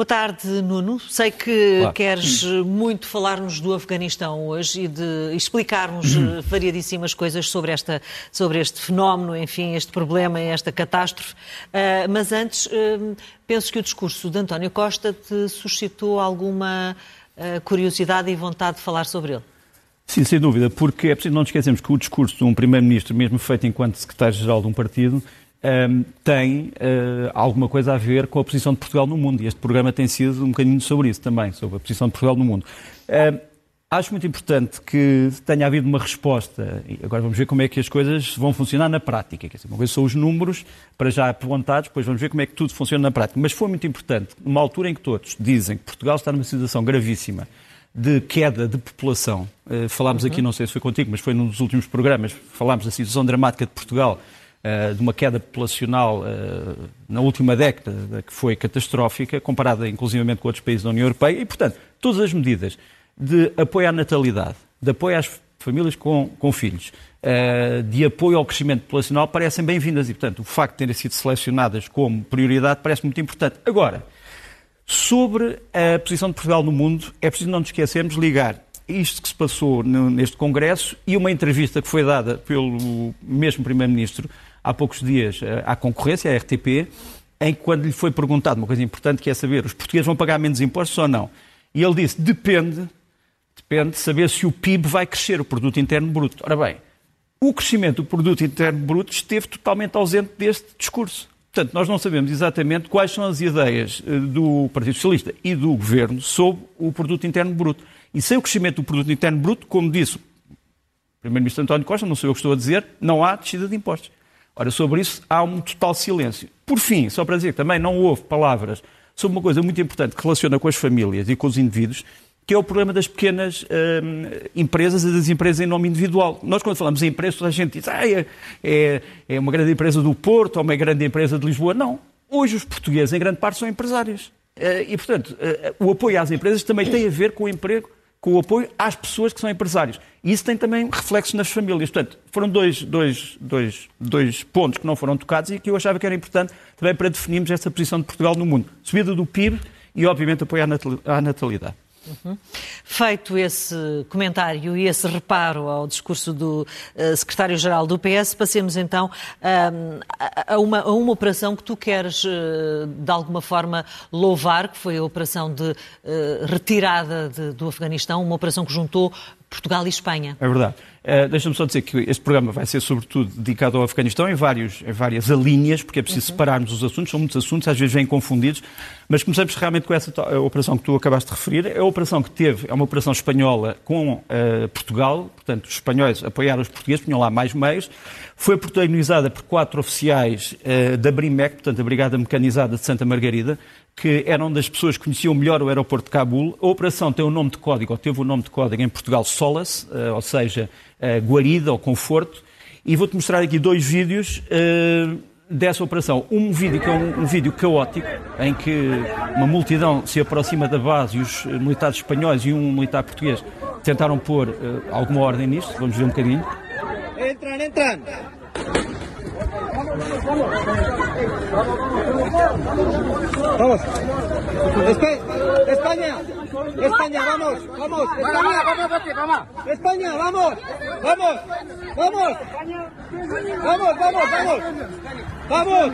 Boa tarde, Nuno. Sei que Olá. queres muito falar-nos do Afeganistão hoje e de explicar-nos. Eh, variadíssimas coisas sobre, esta, sobre este fenómeno, enfim, este problema, esta catástrofe. Uh, mas antes, uh, penso que o discurso de António Costa te suscitou alguma uh, curiosidade e vontade de falar sobre ele. Sim, sem dúvida, porque é preciso não nos esquecermos que o discurso de um Primeiro-Ministro, mesmo feito enquanto Secretário-Geral de um partido, um, tem uh, alguma coisa a ver com a posição de Portugal no mundo. E este programa tem sido um bocadinho sobre isso também, sobre a posição de Portugal no mundo. Uh, acho muito importante que tenha havido uma resposta. Agora vamos ver como é que as coisas vão funcionar na prática. Quer dizer, uma coisa são os números, para já apontados, depois vamos ver como é que tudo funciona na prática. Mas foi muito importante, numa altura em que todos dizem que Portugal está numa situação gravíssima de queda de população. Uh, falámos uhum. aqui, não sei se foi contigo, mas foi num dos últimos programas, falámos da situação dramática de Portugal eh, de uma queda populacional eh, na última década que foi catastrófica, comparada inclusivamente com outros países da União Europeia, e, portanto, todas as medidas de apoio à natalidade, de apoio às famílias com, com filhos, eh, de apoio ao crescimento populacional parecem bem-vindas e, portanto, o facto de terem sido selecionadas como prioridade parece muito importante. Agora, sobre a posição de Portugal no mundo, é preciso não nos esquecermos ligar isto que se passou neste Congresso e uma entrevista que foi dada pelo mesmo Primeiro-Ministro há poucos dias eh, à concorrência, à RTP, em que quando lhe foi perguntado uma coisa importante que é saber os portugueses vão pagar menos impostos ou não. E ele disse, depende, depende de saber se o PIB vai crescer, o Produto Interno Bruto. Ora bem, o crescimento do Produto Interno Bruto esteve totalmente ausente deste discurso. Portanto, nós não sabemos exatamente quais são as ideias eh, do Partido Socialista e do Governo sobre o Produto Interno Bruto. E sem o crescimento do Produto Interno Bruto, como disse o Primeiro-Ministro António Costa, não sou eu que estou a dizer, não há descida de impostos. Ora, sobre isso há um total silêncio. Por fim, só para dizer que também não houve palavras sobre uma coisa muito importante que relaciona com as famílias e com os indivíduos, que é o problema das pequenas hum, empresas e das empresas em nome individual. Nós, quando falamos em empresas, a gente diz ah, é, é, é uma grande empresa do Porto ou uma grande empresa de Lisboa. Não. Hoje os portugueses, em grande parte, são empresários. Eh, e, portanto, eh, o apoio às empresas também tem a ver com o emprego com o apoio às pessoas que são empresários. E isso tem também reflexos nas famílias. Portanto, foram dois, dois, dois, dois pontos que não foram tocados e que eu achava que era importante também para definirmos esta posição de Portugal no mundo. Subida do PIB e, obviamente, apoio à natalidade. Feito esse comentário e esse reparo ao discurso do uh, secretário-geral do PS, passemos então uh, a, uma, a, uma, operação que tu queres uh, de alguma forma louvar, que foi a operação de eh, retirada de, do Afeganistão, uma operação que juntou Portugal e Espanha. É verdade. Uh, Deixa-me só dizer que este programa vai ser sobretudo dedicado ao Afeganistão em, vários, em várias alíneas, porque é preciso uhum. separarmos os assuntos, são muitos assuntos, às vezes vêm confundidos, mas começamos realmente com essa operação que tu acabaste de referir. É a operação que teve, é uma operação espanhola com uh, Portugal, portanto os espanhóis apoiaram os portugueses, tinham lá mais meios, foi protagonizada por quatro oficiais uh, da BRIMEC, portanto a Brigada Mecanizada de Santa Margarida, que eram das pessoas que conheciam melhor o aeroporto de Cabul. A operação tem o um nome de código, ou teve o um nome de código em Portugal, Solace, uh, ou seja, uh, guarida ou conforto. E vou-te mostrar aqui dois vídeos uh, dessa operação. Um vídeo que é um, um, vídeo caótico, em que uma multidão se aproxima da base e os militares espanhóis e um militar português tentaram pôr alguma ordem nisto. Vamos ver um bocadinho. Entram, entram! Vamos. España. España, vamos. Vamos. España, vamos. España, vamos. Vamos. Vamos. Vamos, vamos, vamos. Vamos.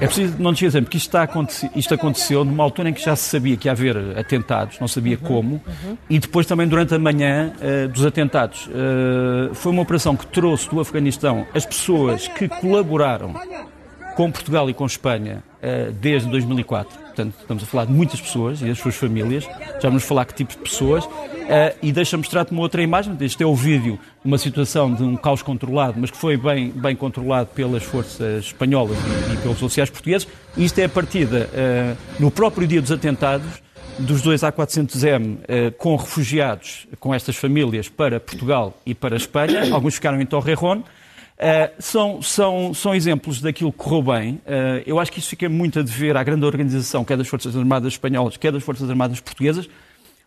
É preciso não esquecer, porque isto, está, isto aconteceu numa altura em que já se sabia que ia haver atentados, não sabia uhum, como, uhum. e depois também durante a manhã uh, dos atentados. Uh, foi uma operação que trouxe do Afeganistão as pessoas que colaboraram com Portugal e com Espanha uh, desde 2004. Portanto, estamos a falar de muitas pessoas e as suas famílias. Já vamos falar que tipo de pessoas. Uh, e deixa-me mostrar-te uma outra imagem. Este é o vídeo de uma situação de um caos controlado, mas que foi bem, bem controlado pelas forças espanholas e, pelos oficiais portugueses. Isto é a partida, uh, no próprio dia dos atentados, dos dois A400M uh, com refugiados, com estas famílias, para Portugal e para Espanha. Alguns ficaram em Torrejón. Uh, são, são, são exemplos daquilo que correu bem. Uh, eu acho que isso fica muito a dever à grande organização, quer das Forças Armadas Espanholas, quer das Forças Armadas Portuguesas,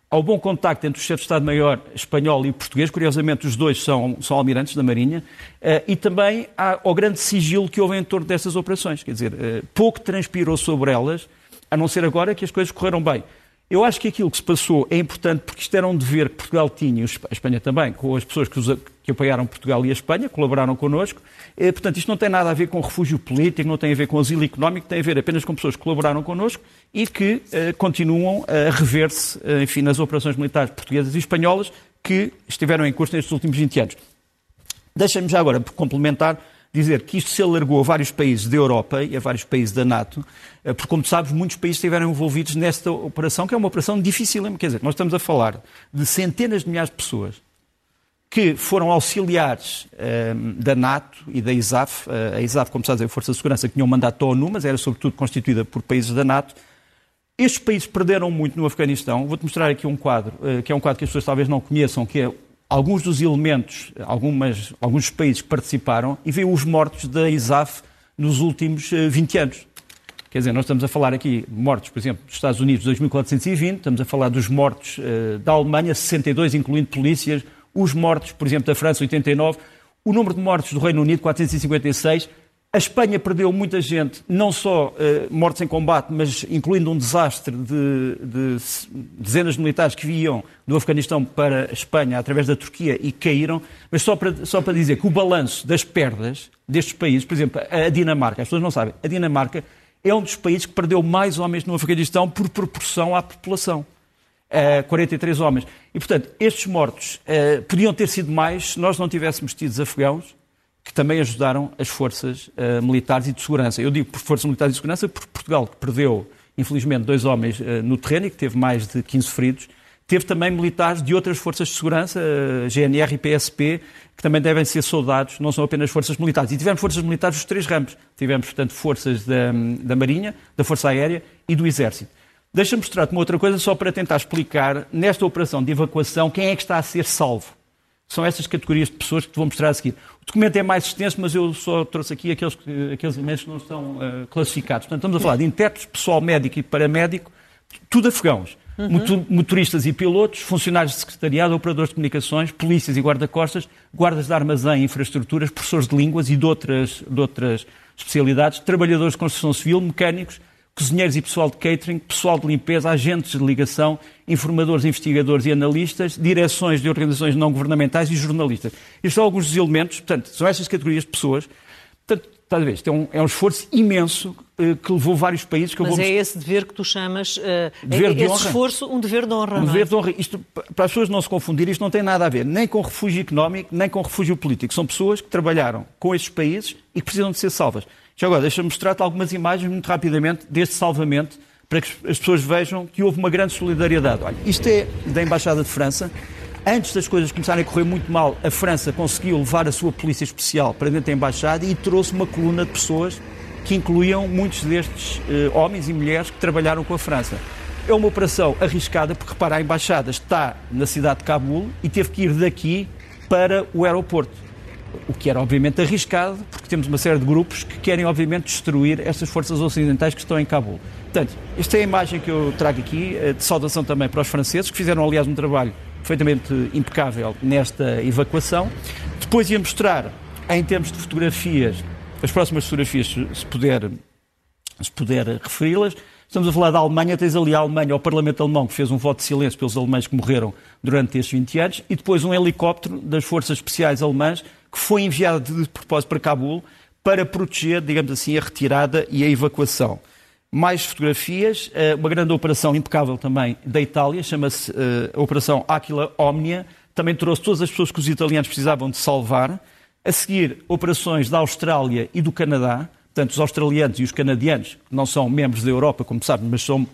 ao bom contacto entre o chefe de Estado-Maior espanhol e português, curiosamente os dois são, são almirantes da Marinha, uh, e também ao grande sigilo que houve em torno dessas operações. Quer dizer, pouco transpirou sobre elas, a não ser agora que as coisas correram bem. Eu acho que aquilo que se passou é importante porque isto era um dever que Portugal tinha, a Espanha também, com as pessoas que, os, que apoiaram Portugal e a Espanha, colaboraram connosco. E, portanto, isto não tem nada a ver com refúgio político, não tem a ver com asilo económico, tem a ver apenas com pessoas que colaboraram connosco e que eh, continuam a rever-se, eh, enfim, nas operações militares portuguesas e espanholas que estiveram em curso nestes últimos 20 anos. Deixem-me já agora complementar dizer que isto se alargou a vários países da Europa e a vários países da NATO, eh, porque, como sabes, muitos países estiveram envolvidos nesta operação, que é uma operação difícil. Quer dizer, nós estamos a falar de centenas de milhares de pessoas que foram auxiliares eh, da NATO e da ISAF. Uh, a ISAF, como sabes, é a Força de Segurança que tinha um mandato da ONU, mas era sobretudo constituída por países da NATO. Estes países perderam muito no Afeganistão. Vou-te mostrar aqui um quadro, que é um quadro que as pessoas talvez não conheçam, que é alguns dos elementos, algumas, alguns países que participaram, e veio os mortos da ISAF nos últimos 20 anos. Quer dizer, nós estamos a falar aqui mortos, por exemplo, dos Estados Unidos, 2.420, estamos a falar dos mortos uh, da Alemanha, 62, incluindo polícias, os mortos, por exemplo, da França, 89, o número de mortos do Reino Unido, 456. A Espanha perdeu muita gente, não só uh, mortos em combate, mas incluindo um desastre de, de, dezenas de militares que vinham do Afeganistão para a Espanha através da Turquia e caíram. Mas só para, só para dizer que o balanço das perdas destes países, por exemplo, a Dinamarca, as pessoas não sabem, a Dinamarca é um dos países que perdeu mais homens no Afeganistão por proporção à população. Uh, 43 homens. E, portanto, estes mortos uh, podiam ter sido mais se nós não tivéssemos tido afegãos que também ajudaram as forças uh, militares e de segurança. Eu digo por forças militares e de segurança porque Portugal, que perdeu, infelizmente, dois homens uh, no terreno e que teve mais de 15 feridos, teve também militares de outras forças de segurança, uh, GNR e PSP, que também devem ser soldados, não são apenas forças militares. E tivemos forças militares dos três ramos. Tivemos, portanto, forças da, da Marinha, da Força Aérea e do Exército. Deixa-me mostrar-te uma outra coisa só para tentar explicar, nesta operação de evacuação, quem é que está a ser salvo. São estas categorias de pessoas que te vou mostrar a seguir. O documento é mais extenso, mas eu só trouxe aqui aqueles, aqueles elementos que não estão uh, classificados. Portanto, estamos a falar de intérpretes, pessoal médico e paramédico, tudo afegãos. Uhum. Motoristas e pilotos, funcionários de secretariado, operadores de comunicações, polícias e guarda-costas, guardas de armazém e infraestruturas, professores de línguas e de outras, de outras especialidades, trabalhadores de construção civil, mecânicos, cozinheiros e pessoal de catering, pessoal de limpeza, agentes de ligação, informadores, investigadores e analistas, direções de organizações não governamentais e jornalistas. Estes são alguns dos elementos, portanto, são estas categorias de pessoas. Portanto, está a ver, isto é um, é um esforço imenso uh, que levou vários países... Que Mas vou... é esse dever que tu chamas, uh, dever é, de esse honra. esforço, um dever de honra, Um dever é? de honra. Isto, para as pessoas não se confundirem, isto não tem nada a ver nem com refúgio económico, nem com refúgio político. São pessoas que trabalharam com estes países e que precisam de ser salvas. Já agora, deixa-me mostrar-te algumas imagens muito rapidamente deste salvamento para que as pessoas vejam que houve uma grande solidariedade. Olha, isto é da Embaixada de França. Antes das coisas começarem a correr muito mal, a França conseguiu levar a sua polícia especial para dentro da Embaixada e trouxe uma coluna de pessoas que incluíam muitos destes uh, homens e mulheres que trabalharam com a França. É uma operação arriscada, porque repara, a Embaixada está na cidade de Cabul e teve que ir daqui para o aeroporto o que era obviamente arriscado, porque temos uma série de grupos que querem obviamente destruir estas forças ocidentais que estão em Cabul. Portanto, esta é a imagem que eu trago aqui, eh, de saudação também para os franceses, que fizeram aliás um trabalho perfeitamente impecável nesta evacuação. Depois ia mostrar, em termos de fotografias, as próximas fotografias, se puder, se puder referi-las, Estamos a falar da Alemanha, tens ali a Alemanha, o Parlamento Alemão, que fez um voto de silêncio pelos alemães que morreram durante estes 20 anos, e depois um helicóptero das Forças Especiais Alemãs que foi enviado de propósito para Cabul para proteger, digamos assim, a retirada e a evacuação. Mais fotografias, eh, uma grande operação impecável também da Itália, chama-se uh, Operação Aquila Omnia, também trouxe todas as pessoas que os italianos precisavam de salvar. A seguir, operações da Austrália e do Canadá, portanto, os australianos e os canadianos, que não são membros da Europa, como sabem, mas são, uh,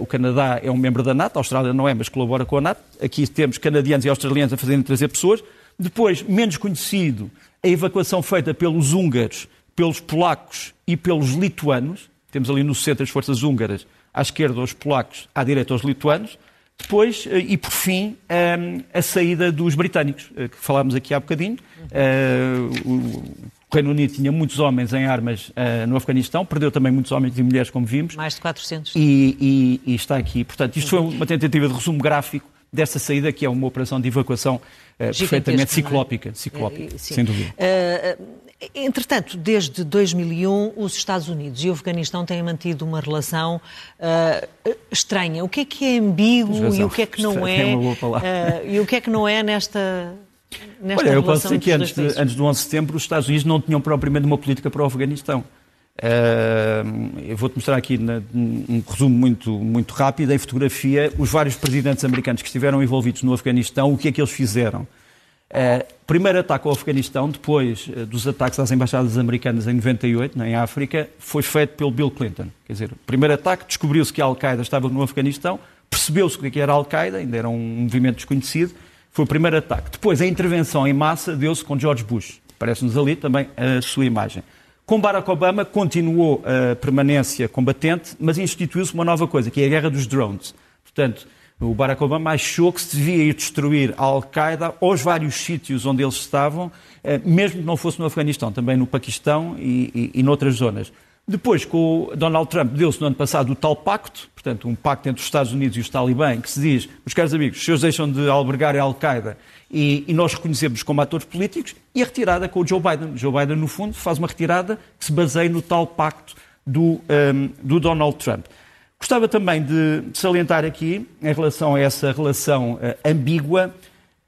o Canadá é um membro da NATO, a Austrália não é, mas colabora com a NATO. Aqui temos canadianos e australianos a fazerem trazer pessoas. Depois, menos conhecido, a evacuação feita pelos húngaros, pelos polacos e pelos lituanos. Temos ali no centro as forças húngaras, à esquerda os polacos, à direita os lituanos. Depois, eh, e por fim, ehm, a saída dos britânicos, eh, que falámos aqui há bocadinho. Eh, o Reino Unido tinha muitos homens em armas no Afeganistão, perdeu também muitos homens e mulheres, como vimos. Mais de 400. E, e, e está aqui. Portanto, isto foi uma tentativa de resumo gráfico dessa saída, que é uma operação de evacuação uh, perfeitamente é? ciclópica, ciclópica é, sem dúvida. Uh, Entretanto, desde 2001, os Estados Unidos e o Afeganistão têm mantido uma relação uh, estranha. O que é que é ambíguo e o que é que não é? Uh, e o que é que não é nesta. Nesta Olha, eu posso dizer que antes, de, antes do 11 de setembro os Estados Unidos não tinham propriamente uma política para o Afeganistão. Uh, eu vou-te mostrar aqui na, um resumo muito, muito rápido em fotografia os vários presidentes americanos que estiveram envolvidos no Afeganistão, o que é que eles fizeram. Uh, primeiro ataque ao Afeganistão, depois uh, dos ataques às embaixadas americanas em 98, em África, foi feito pelo Bill Clinton. Quer dizer, primeiro ataque, descobriu-se que a Al-Qaeda estava no Afeganistão, percebeu-se o que era a Al-Qaeda, ainda era um movimento desconhecido, foi o primeiro ataque. Depois, a intervenção em massa deu-se com George Bush. Parece-nos ali também a sua imagem. Com Barack Obama continuou a permanência combatente, mas instituiu-se uma nova coisa, que é a guerra dos drones. Portanto, o Barack Obama achou que se devia ir destruir a Al-Qaeda aos vários sítios onde eles estavam, eh, mesmo que não fosse no Afeganistão, também no Paquistão e, e, e noutras zonas. Depois, com Donald Trump, deu-se no ano passado o tal pacto, portanto, um pacto entre os Estados Unidos e os talibã, que se diz, meus caros amigos, se eles deixam de albergar a Al-Qaeda e, e, nós reconhecemos como atores políticos, e a retirada com o Joe Biden. Joe Biden, no fundo, faz uma retirada que se baseia no tal pacto do, um, do Donald Trump. Gostava também de salientar aqui, em relação a essa relação uh, ambígua,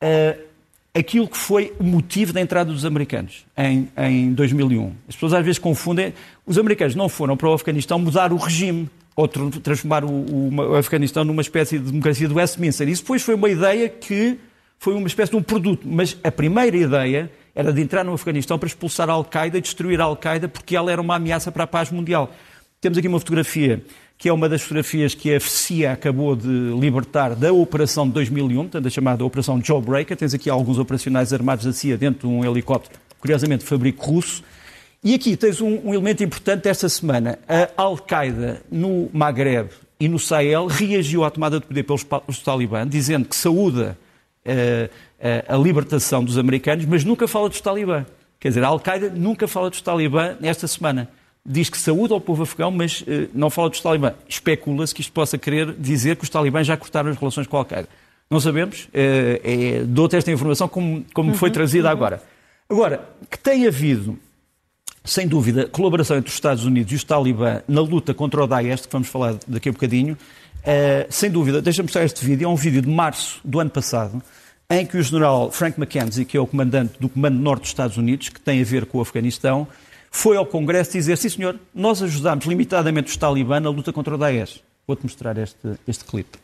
uh, aquilo que foi o motivo da entrada dos americanos em, em 2001. As pessoas às vezes confundem. Os americanos não foram para o Afeganistão mudar o regime ou transformar o, o, o Afeganistão numa espécie de democracia do Westminster. Isso depois foi uma ideia que foi uma espécie de um produto. Mas a primeira ideia era de entrar no Afeganistão para expulsar a Al-Qaeda e destruir a Al-Qaeda porque ela era uma ameaça para a paz mundial. Temos aqui uma fotografia que é uma das fotografias que a CIA acabou de libertar da operação de 2001, portanto, a chamada Operação Jawbreaker. Tens aqui alguns operacionais armados da CIA dentro de um helicóptero, curiosamente, fabrico russo. E aqui tens um, um elemento importante desta semana. A Al-Qaeda no Maghreb e no Sahel reagiu à tomada de poder pelos, pelos talibã, dizendo que saúda a, a, a libertação dos americanos, mas nunca fala dos talibã. Quer dizer, a Al-Qaeda nunca fala dos talibã nesta semana diz que saúde ao povo afegão, mas uh, não fala dos talibã. Especula-se que isto possa querer dizer que os talibãs já cortaram as relações com a Al-Qaeda. Não sabemos, uh, é, dou-te esta informação como, como uhum, foi trazida uhum. agora. Agora, que tem havido, sem dúvida, colaboração entre os Estados Unidos e os talibã na luta contra o Daesh, que vamos falar daqui a bocadinho, uh, sem dúvida, deixa-me mostrar este vídeo, é um vídeo de março do ano passado, em que o general Frank McKenzie, que é o comandante do Comando Norte dos Estados Unidos, que tem a ver com o Afeganistão, foi ao Congresso dizer, sim senhor, nós ajudamos limitadamente os talibã na luta contra o Daesh. Vou-te mostrar este, este clipe.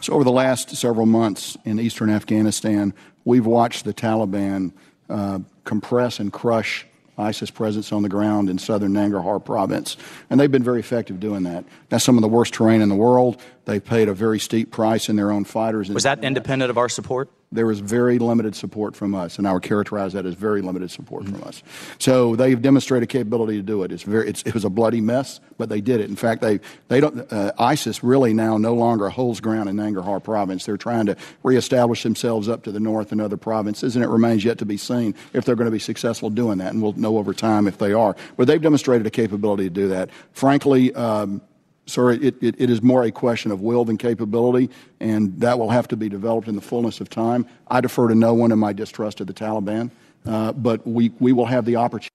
So over the last several months in eastern Afghanistan, we've watched the Taliban uh, compress and crush ISIS presence on the ground in southern Nangarhar province. And they've been very effective doing that. That's some of the worst terrain in the world. They paid a very steep price in their own fighters. Was that independent of our support? there was very limited support from us, and I would characterize that as very limited support mm-hmm. from us. So they've demonstrated capability to do it. It's very, it's, it was a bloody mess, but they did it. In fact, they, they don't, uh, ISIS really now no longer holds ground in Nangarhar province. They're trying to reestablish themselves up to the north in other provinces, and it remains yet to be seen if they're going to be successful doing that, and we'll know over time if they are. But they've demonstrated a capability to do that. Frankly, um, Sir, it, it, it is more a question of will than capability, and that will have to be developed in the fullness of time. I defer to no one in my distrust of the Taliban, uh, but we, we will have the opportunity.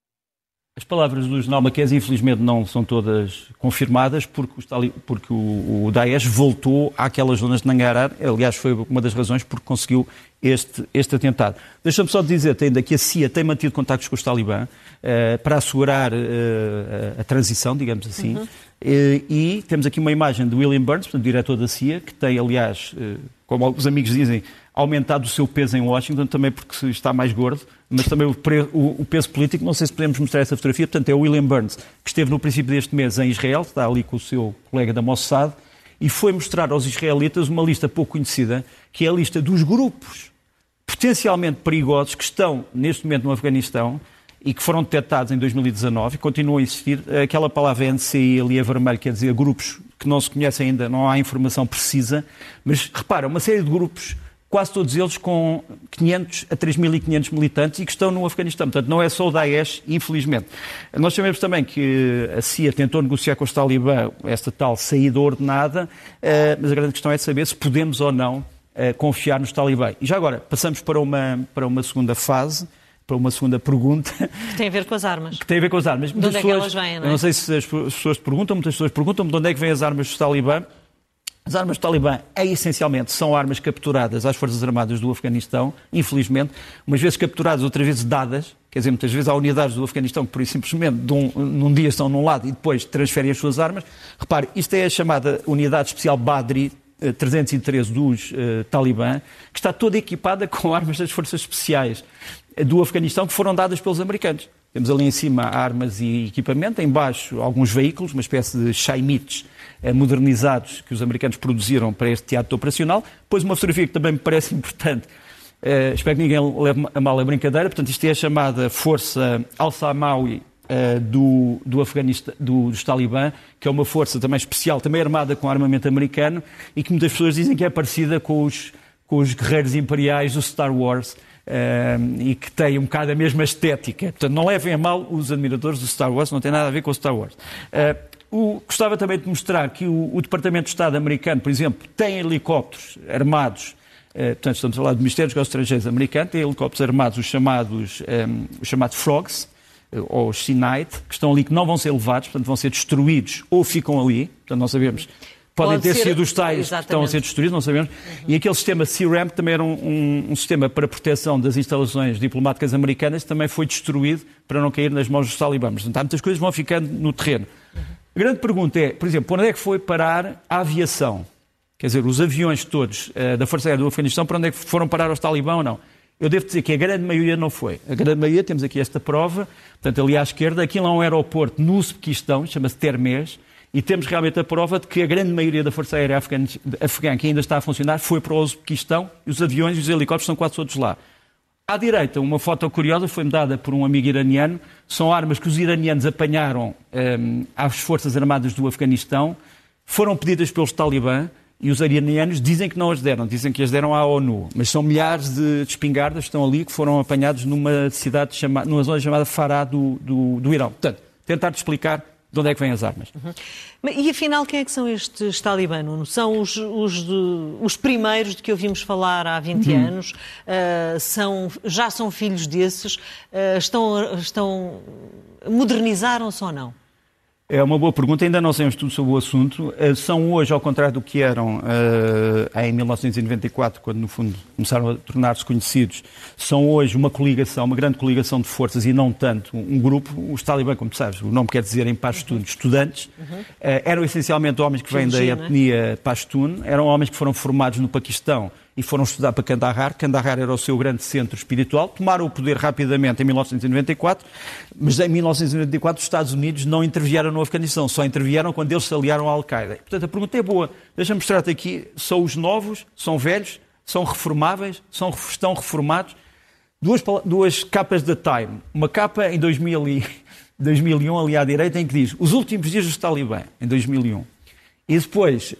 As palavras do general Mackenzie, infelizmente, não são todas confirmadas, porque, porque o, o Daesh voltou àquelas zonas de Nangarhar. Aliás, foi uma das razões porque conseguiu este, este atentado. Deixa-me só dizer ainda que a CIA tem mantido contactos com os talibã uh, para assegurar uh, a transição, digamos assim. Uhum. Uh, e temos aqui uma imagem de William Burns, portanto, diretor da CIA, que tem, aliás, como alguns amigos dizem, aumentado o seu peso em Washington, também porque está mais gordo, mas também o, peso político. Não sei se podemos mostrar essa fotografia. Portanto, é o William Burns, que esteve no princípio deste mês em Israel, está ali com o seu colega da Mossad, e foi mostrar aos israelitas uma lista pouco conhecida, que é a lista dos grupos potencialmente perigosos que estão neste momento no Afeganistão e que foram detectados em 2019 e continuam a existir. Aquela palavra NCI ali a vermelho quer dizer grupos que não se conhecem ainda, não há informação precisa, mas repara, uma série de grupos quase todos eles com 500 a 3.500 militantes e que estão no Afeganistão. Portanto, não é só o Daesh, infelizmente. Nós sabemos também que a CIA tentou negociar com os talibã esta tal saída ordenada, eh, mas a grande questão é saber se podemos ou não eh, confiar nos talibã. E já agora, passamos para uma, para uma segunda fase, para uma segunda pergunta. Que tem a ver com as armas. Que tem a ver com as armas. De onde é que elas vêm, não é? Eu não sei se as pessoas perguntam, muitas pessoas perguntam de onde é que vêm as armas do Talibã. As armas do Talibã, é, essencialmente, são armas capturadas às Forças Armadas do Afeganistão, infelizmente, umas vezes capturadas, outras vezes dadas. Quer dizer, muitas vezes há unidades do Afeganistão que, por isso, simplesmente, de um, num dia estão num lado e depois transferem as suas armas. Repare, isto é a chamada Unidade Especial Badri, 313 dos uh, Talibã, que está toda equipada com armas das forças especiais do Afeganistão que foram dadas pelos americanos. Temos ali em cima armas e equipamento, em baixo alguns veículos, uma espécie de Shaimits uh, modernizados que os americanos produziram para este teatro operacional. Depois uma fotografia que também me parece importante, espero que ninguém leve a mal a brincadeira, portanto isto é a chamada Força Al-Samawi uh, do, do Afeganistão, do, dos Talibã, que é uma força também especial, também armada com armamento americano e que muitas pessoas dizem que é parecida com os, com os guerreiros imperiais do Star Wars. Uh, e que tem um bocado a mesma estética. Portanto, não levem a mal os admiradores do Star Wars, não tem nada a ver com o Star Wars. Uh, o, gostava também de mostrar que o, o, Departamento de Estado americano, por exemplo, tem helicópteros armados, uh, portanto, estamos a falar do Ministério dos Negócios Estrangeiros americano, tem helicópteros armados, os chamados, um, os chamados Frogs, ou os Sinite, que estão ali, que não vão ser levados, portanto vão ser destruídos ou ficam ali, portanto não sabemos. Podem Pode ter ser, sido os tais exatamente. que estão a ser destruídos, não sabemos. Uhum. E aquele sistema CRAM também era um, um, um, sistema para proteção das instalações diplomáticas americanas, também foi destruído para não cair nas mãos dos talibãs. Portanto, há muitas coisas vão ficando no terreno. Uhum. A grande pergunta é, por exemplo, onde é que foi parar a aviação? Quer dizer, os aviões todos uh, da Força Aérea do Afeganistão, para onde é que foram parar aos talibãs ou não? Eu devo dizer que a grande maioria não foi. A grande maioria, temos aqui esta prova, portanto, ali à esquerda, aquilo é um aeroporto no Uzbequistão, chama-se Termez, e temos realmente a prova de que a grande maioria da Força Aérea Afegã, que ainda está a funcionar foi para o Uzbequistão, e os aviões e os helicópteros estão quase todos lá. À direita, uma foto curiosa foi-me dada por um amigo iraniano. São armas que os iranianos apanharam um, às Forças Armadas do Afeganistão, foram pedidas pelos talibã e os iranianos dizem que não as deram, dizem que as deram à ONU. Mas são milhares de espingardas que estão ali, que foram apanhados numa cidade chamada, numa zona chamada Fará do, do, do Irão. Portanto, tentar-te explicar de onde é que vêm as armas. Uhum. E afinal, quem é que são estes talibãs? São os, os, de, os, primeiros de que ouvimos falar há 20 uhum. anos? Uh, são, já são filhos desses? Uh, estão, estão, modernizaram-se ou não? É uma boa pergunta, ainda não sabemos tudo sobre o assunto. Eh, são hoje, ao contrário do que eram uh, em 1994, quando no fundo começaram a tornar-se conhecidos, são hoje uma coligação, uma grande coligação de forças e não tanto um grupo. Os talibã, como sabes, o nome quer dizer em Pashtun, estudantes, uhum. uh, eram essencialmente homens que vêm da é? etnia Pashtun, eram homens que foram formados no Paquistão e foram estudar para Kandahar. Kandahar era o seu grande centro espiritual. Tomaram o poder rapidamente em 1994, mas em 1994 os Estados Unidos não intervieram no Afeganistão, só intervieram quando eles se aliaram à Al-Qaeda. Portanto, a pergunta é boa. Deixa-me mostrar-te aqui. São os novos, são velhos, são reformáveis, são, estão reformados. Duas, duas capas da Time. Uma capa em 2000 e, 2001, ali à direita, em que diz os últimos dias dos Talibã, em 2001. E depois,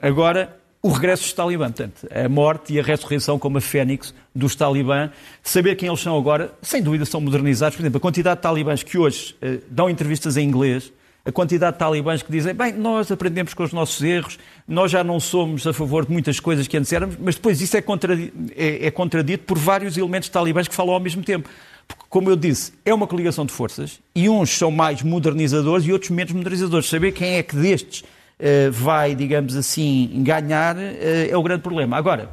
agora, o regresso dos talibã, portanto, a morte e a ressurreição como a fênix dos talibã, saber quem eles são agora, sem dúvida são modernizados. Por exemplo, a quantidade de talibãs que hoje eh, dão entrevistas em inglês, a quantidade de talibãs que dizem, bem, nós aprendemos com os nossos erros, nós já não somos a favor de muitas coisas que antes éramos, mas depois isso é, contradito, é, é contradito por vários elementos talibãs que falam ao mesmo tempo. Porque, como eu disse, é uma coligação de forças e uns são mais modernizadores e outros menos modernizadores. Saber quem é que destes vai, digamos assim, ganhar, eh, é o grande problema. Agora,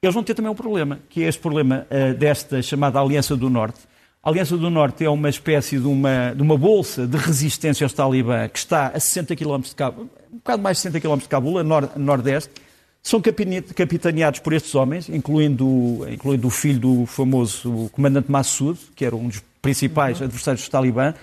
eles vão ter também um problema, que é este problema eh, desta chamada Aliança do Norte. A Aliança do Norte é uma espécie de uma, de uma bolsa de resistência aos talibã que está a 60 km de Cabul, um bocado mais de 60 km de Cabul, a, nor, nordeste. São capitaneados por estes homens, incluindo, incluindo o filho do famoso comandante Massoud, que era um dos principais uhum. adversários dos talibã.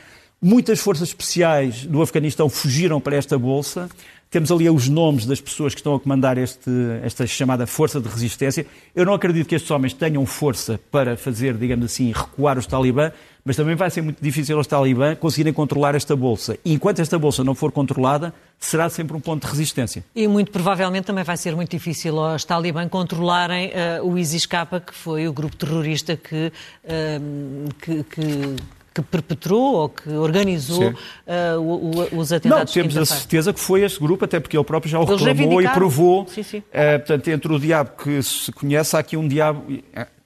Muitas forças especiais do Afeganistão fugiram para esta bolsa. Temos ali os nomes das pessoas que estão a comandar este, esta chamada força de resistência. Eu não acredito que estes homens tenham força para fazer, digamos assim, recuar os talibã, mas também vai ser muito difícil aos talibã conseguirem controlar esta bolsa. E enquanto esta bolsa não for controlada, será sempre um ponto de resistência. E muito provavelmente também vai ser muito difícil aos talibã controlarem uh, o ISIS-K, que foi o grupo terrorista que, uh, que, que que perpetrou ou que organizou uh, os atentados. Não, temos a certeza que foi esse grupo, até porque ele próprio já o Eles reclamou e provou. Sim, sim. Uh, portanto, entre o diabo que se conhece, há aqui um diabo.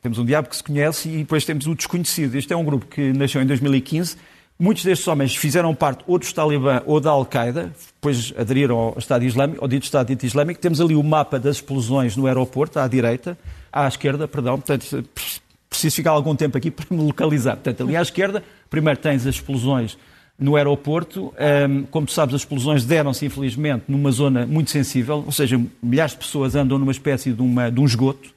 Temos um diabo que se conhece e depois temos o desconhecido. Este é um grupo que nasceu em 2015. Muitos destes homens fizeram parte ou dos Talibã ou da Al-Qaeda, depois aderiram ao Estado Islâmico, ao dito Estado dito Islâmico. Temos ali o mapa das explosões no aeroporto, à direita, à esquerda, perdão. Portanto, preciso ficar algum tempo aqui para me localizar. Portanto, ali à esquerda, primeiro tens as explosões no aeroporto. como tu sabes, as explosões deram-se, infelizmente, numa zona muito sensível, ou seja, milhares de pessoas andam numa espécie de, uma, de um esgoto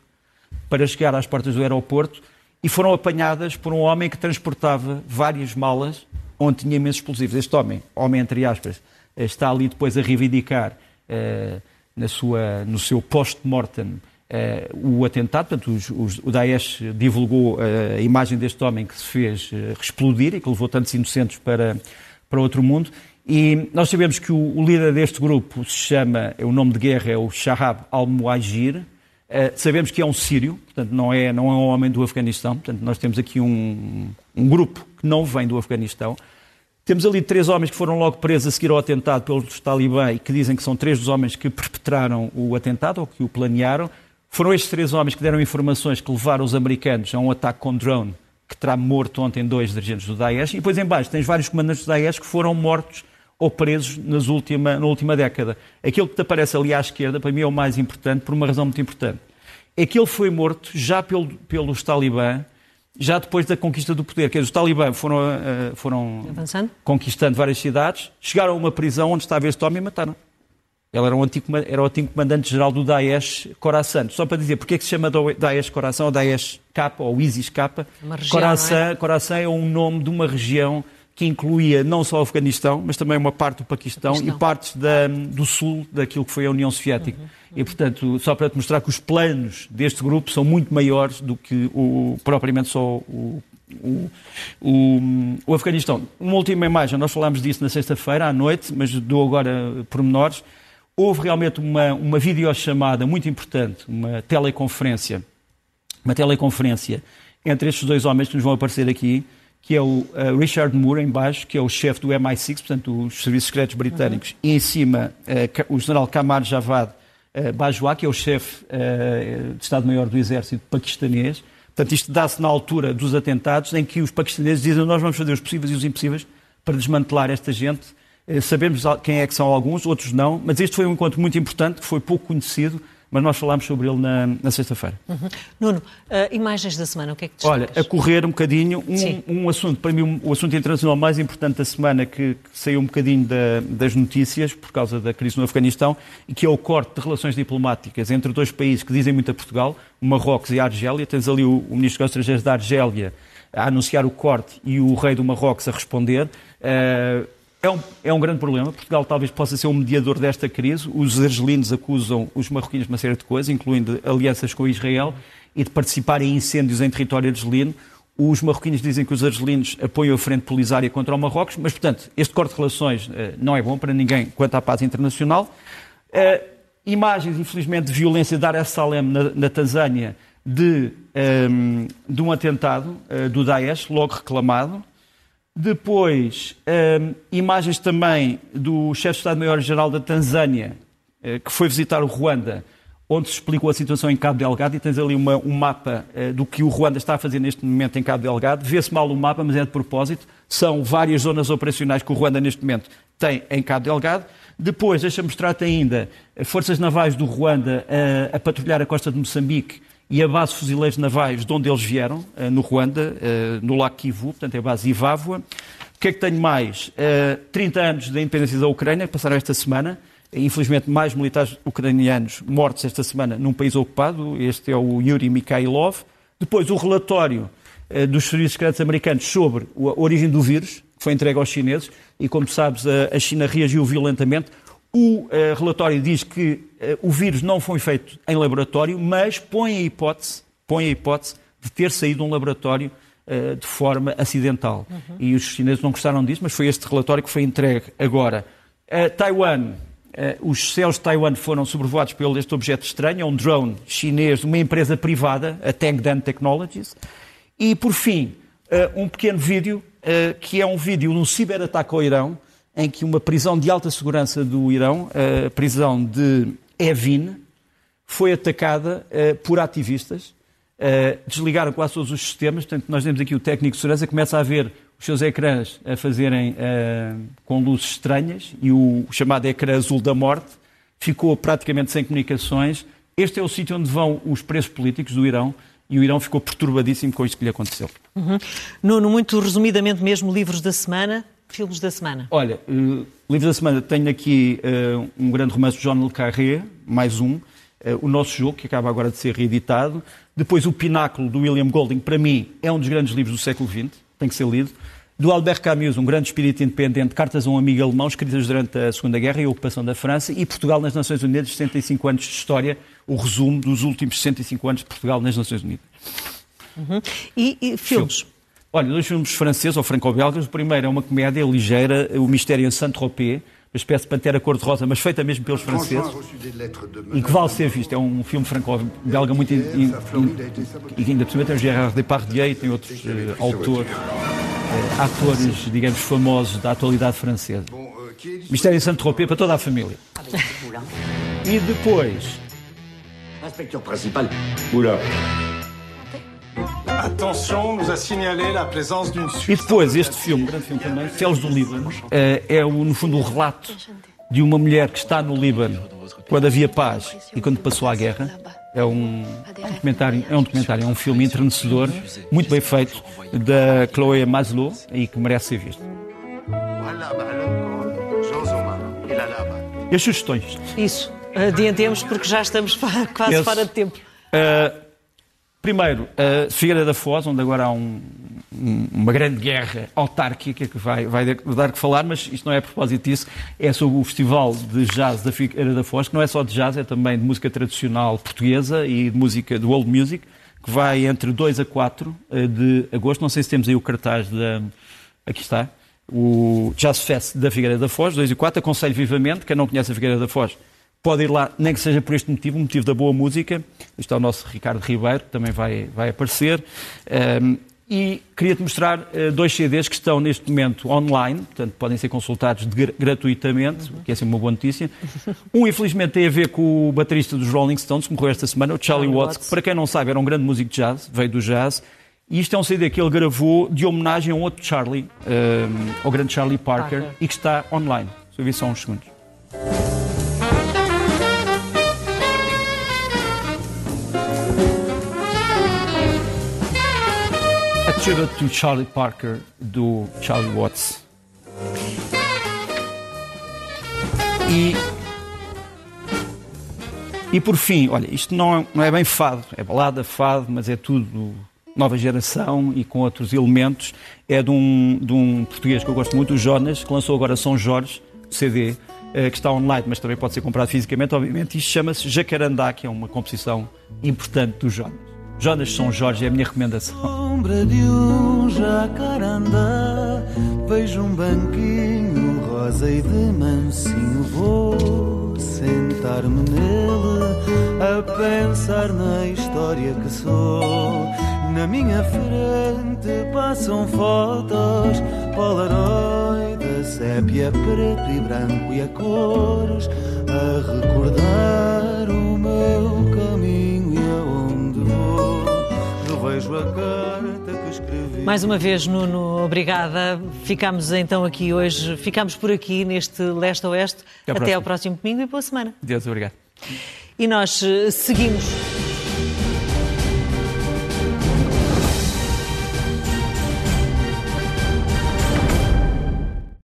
para chegar às portas do aeroporto e foram apanhadas por um homem que transportava várias malas onde tinha imensos explosivos. Este homem, homem entre aspas, está ali depois a reivindicar uh, na sua, no seu post-mortem uh, o atentado. Portanto, os, os, o Daesh divulgou uh, a imagem deste homem que se fez explodir e que levou tantos inocentes para, para outro mundo. E nós sabemos que o, o líder deste grupo se chama, o nome de guerra é o Shahab al-Muajir, Uh, sabemos que é um sírio, portanto não é, não é um homem do Afeganistão, portanto nós temos aqui um, um, grupo que não vem do Afeganistão. Temos ali três homens que foram logo presos a seguir ao atentado pelos talibã e que dizem que são três dos homens que perpetraram o atentado ou que o planearam. Foram estes três homens que deram informações que levaram os americanos a um ataque com drone que terá morto ontem dois dirigentes do Daesh. E depois em baixo tens vários comandantes do Daesh que foram mortos ou presos nas última, na última década. Aquilo que te aparece ali à esquerda, para mim é o mais importante, por uma razão muito importante. É que ele foi morto já pelo, pelos talibã, já depois da conquista do poder. Quer dizer, os talibã foram, uh, foram conquistando várias cidades, chegaram a uma prisão onde estava este homem e mataram. Ele era, um antigo, era o antigo comandante-geral do Daesh Khorasan. Só para dizer, porque é que se chama Daesh Khorasan ou Daesh K ou ISIS K? Khorasan, Khorasan é um nome de uma região que incluía não só o Afeganistão, mas também uma parte do Paquistão, Paquistão. e partes da, do sul daquilo que foi a União Soviética. Uhum, uhum. E, portanto, só para te mostrar que os planos deste grupo são muito maiores do que o, propriamente só o, o, o, o Afeganistão. Uma última imagem, nós falámos disso na sexta-feira à noite, mas dou agora pormenores. Houve realmente uma, uma videochamada muito importante, uma teleconferência, uma teleconferência entre estes dois homens que nos vão aparecer aqui, que é o uh, Richard Moore, em baixo, que é o chefe do MI6, portanto, os Serviços Secretos Britânicos, uhum. e em cima uh, o general Kamar Javad uh, Bajwa, que é o chefe de Estado-Maior do Exército paquistanês. Portanto, isto dá-se na altura dos atentados, em que os paquistaneses dizem nós vamos fazer os possíveis e os impossíveis para desmantelar esta gente. Sabemos quem é que são alguns, outros não, mas este foi um encontro muito importante, que foi pouco conhecido, mas nós falámos sobre ele na, na sexta-feira. Uhum. Nuno, uh, imagens da semana, o que é que te Olha, a correr um bocadinho, um, um, assunto, para mim, um, o assunto internacional mais importante da semana que, que saiu um bocadinho da, das notícias por causa da crise no Afeganistão e que é o corte de relações diplomáticas entre dois países que dizem muito a Portugal, o Marrocos e a Argélia. Tens ali o, o Ministro dos Estrangeiros da Argélia a anunciar o corte e o rei do Marrocos a responder. Uh, é um, é um grande problema. Portugal talvez possa ser um mediador desta crise. Os argelinos acusam os marroquinos de uma série de coisas, incluindo alianças com Israel e de participar em incêndios em território argelino. Os marroquinos dizem que os argelinos apoiam a frente polisária contra o Marrocos, mas, portanto, este corte de relações uh, não é bom para ninguém quanto à paz internacional. Uh, imagens, infelizmente, de violência de Dar es Salaam na, na Tanzânia de, um, ehm, de um atentado uh, do Daesh, logo reclamado. Depois, um, imagens também do chefe de Estado-Maior-Geral da Tanzânia, uh, que foi visitar o Ruanda, onde se explicou a situação em Cabo Delgado, e tens ali uma, um mapa uh, do que o Ruanda está a fazer neste momento em Cabo Delgado. Vê-se mal o mapa, mas é de propósito. São várias zonas operacionais que o Ruanda neste momento tem em Cabo Delgado. Depois, deixa mostrar-te ainda forças navais do Ruanda a, a patrulhar a costa de Moçambique e a base de fuzileiros navais de onde eles vieram, eh, no Ruanda, eh, no Lago Kivu, portanto é a base Ivávua. O que é que tenho mais? 30 eh, anos da independência da Ucrânia, que passaram esta semana. Infelizmente, mais militares ucranianos mortos esta semana num país ocupado. Este é o Yuri Mikhailov. Depois, o relatório dos serviços secretos americanos sobre a origem do vírus, que foi entregue aos chineses. E, como sabes, a China reagiu violentamente. O relatório diz que o vírus não foi feito em laboratório, mas põe a hipótese, põe a hipótese de ter saído de um laboratório uh, de forma acidental. Uhum. E os chineses não gostaram disso, mas foi este relatório que foi entregue agora. Taiwan, os céus de Taiwan foram sobrevoados pelo este objeto estranho, é um drone chinês de uma empresa privada, a Tangdan Technologies. E, por fim, um pequeno vídeo, que é um vídeo de um ciberataque ao Irão, em que uma prisão de alta segurança do Irão, a prisão de Evin, foi atacada uh, por ativistas. Uh, desligaram quase todos os sistemas, portanto, nós temos aqui o técnico de segurança, começa a ver os seus ecrãs a fazerem uh, com luzes estranhas e o, o chamado ecrã azul da morte ficou praticamente sem comunicações. Este é o sítio onde vão os presos políticos do Irão e o Irão ficou perturbadíssimo com isto que lhe aconteceu. Uhum. Nuno, muito resumidamente mesmo, livros da semana, filmes da semana. Olha, uh, livros da semana tenho aqui uh, um grande romance de John Le Carré, mais um, uh, O Nosso Jogo, que acaba agora de ser reeditado, depois O Pináculo, do William Golding, para mim é um dos grandes livros do século XX, tem que ser lido. Do Albert Camus, um grande espírito independente, cartas a um amigo alemão, escritas durante a Segunda Guerra e a ocupação da França, e Portugal nas Nações Unidas, 65 anos de história, o resumo dos últimos 65 anos de Portugal nas Nações Unidas. Uhum. E, e filmes? Olha, dois filmes franceses ou franco-belgas. O primeiro é uma comédia ligeira, O Mistério em Saint-Tropez, uma espécie de pantera cor-de-rosa, mas feita mesmo pelos franceses, e que vale ser visto. É um filme franco-belga muito... In, e ainda por cima tem o Gérard Depardieu e tem outros uh, autores, uh, atores, digamos, famosos da atualidade francesa. Mistério em Saint-Tropez para toda a família. E depois... Inspecteur principal. Oula. E depois, este filme, um grande filme também, Céus do Líbano, eh, é, no fundo, o relato de uma mulher que está no Líbano quando havia paz e quando passou a guerra. É um documentário, é um documentário, é um filme entrenecedor, muito bem feito, da Chloé Maslow e que merece ser visto. E as sugestões? Isso, adiantemos porque já estamos quase Esse, fora de tempo. Uh, Primeiro, a Figueira da Foz, onde agora há um, uma grande guerra autárquica que vai, vai dar que falar, mas isto não é a propósito disso, é sobre o Festival de Jazz da Figueira da Foz, que não é só de jazz, é também de música tradicional portuguesa e de música do old music, que vai entre 2 a 4 eh, de agosto. Não sei se temos aí o cartaz da. Aqui está. O Jazz Fest da Figueira da Foz, 2 e 4. Aconselho vivamente, quem não conhece a Figueira da Foz, pode ir lá, nem que seja por este motivo, o motivo da boa música. Está o nosso Ricardo Ribeiro, que também vai, vai aparecer. Um, e queria-te mostrar uh, dois CDs que estão neste momento online, portanto podem ser consultados gratuitamente, o que é sempre uma boa notícia. Um, infelizmente, tem a ver com o baterista dos Rolling Stones, que morreu esta semana, o Charlie, Charlie Watts, que para quem não sabe era um grande músico de jazz, veio do jazz. E isto é um CD que ele gravou de homenagem a um outro Charlie, um, ao grande Charlie Parker, Parker. e que está online. Só ouvir só uns segundos. Chega to Charlie Parker do Charlie Watts. E, e por fim, olha, isto não é, não é bem fado, é balada, fado, mas é tudo nova geração e com outros elementos. É de um, de um português que eu gosto muito, o Jonas, que lançou agora São Jorge, CD, eh, que está online, mas também pode ser comprado fisicamente, obviamente. Isto chama-se Jacarandá, que é uma composição importante do Jonas. Jonas São Jorge é a minha recomendação. Sombra de um jacarandá, vejo um banquinho rosa e de mansinho vou sentar-me nele a pensar na história que sou. Na minha frente passam fotos, polaroid, sépia, preto e branco e a cores, a recordar o meu caminho Mais uma vez, Nuno, obrigada. Ficamos então aqui hoje, ficamos por aqui neste leste-oeste. Até, Até ao próximo domingo e boa semana. Deus, obrigado. E nós eh, seguimos.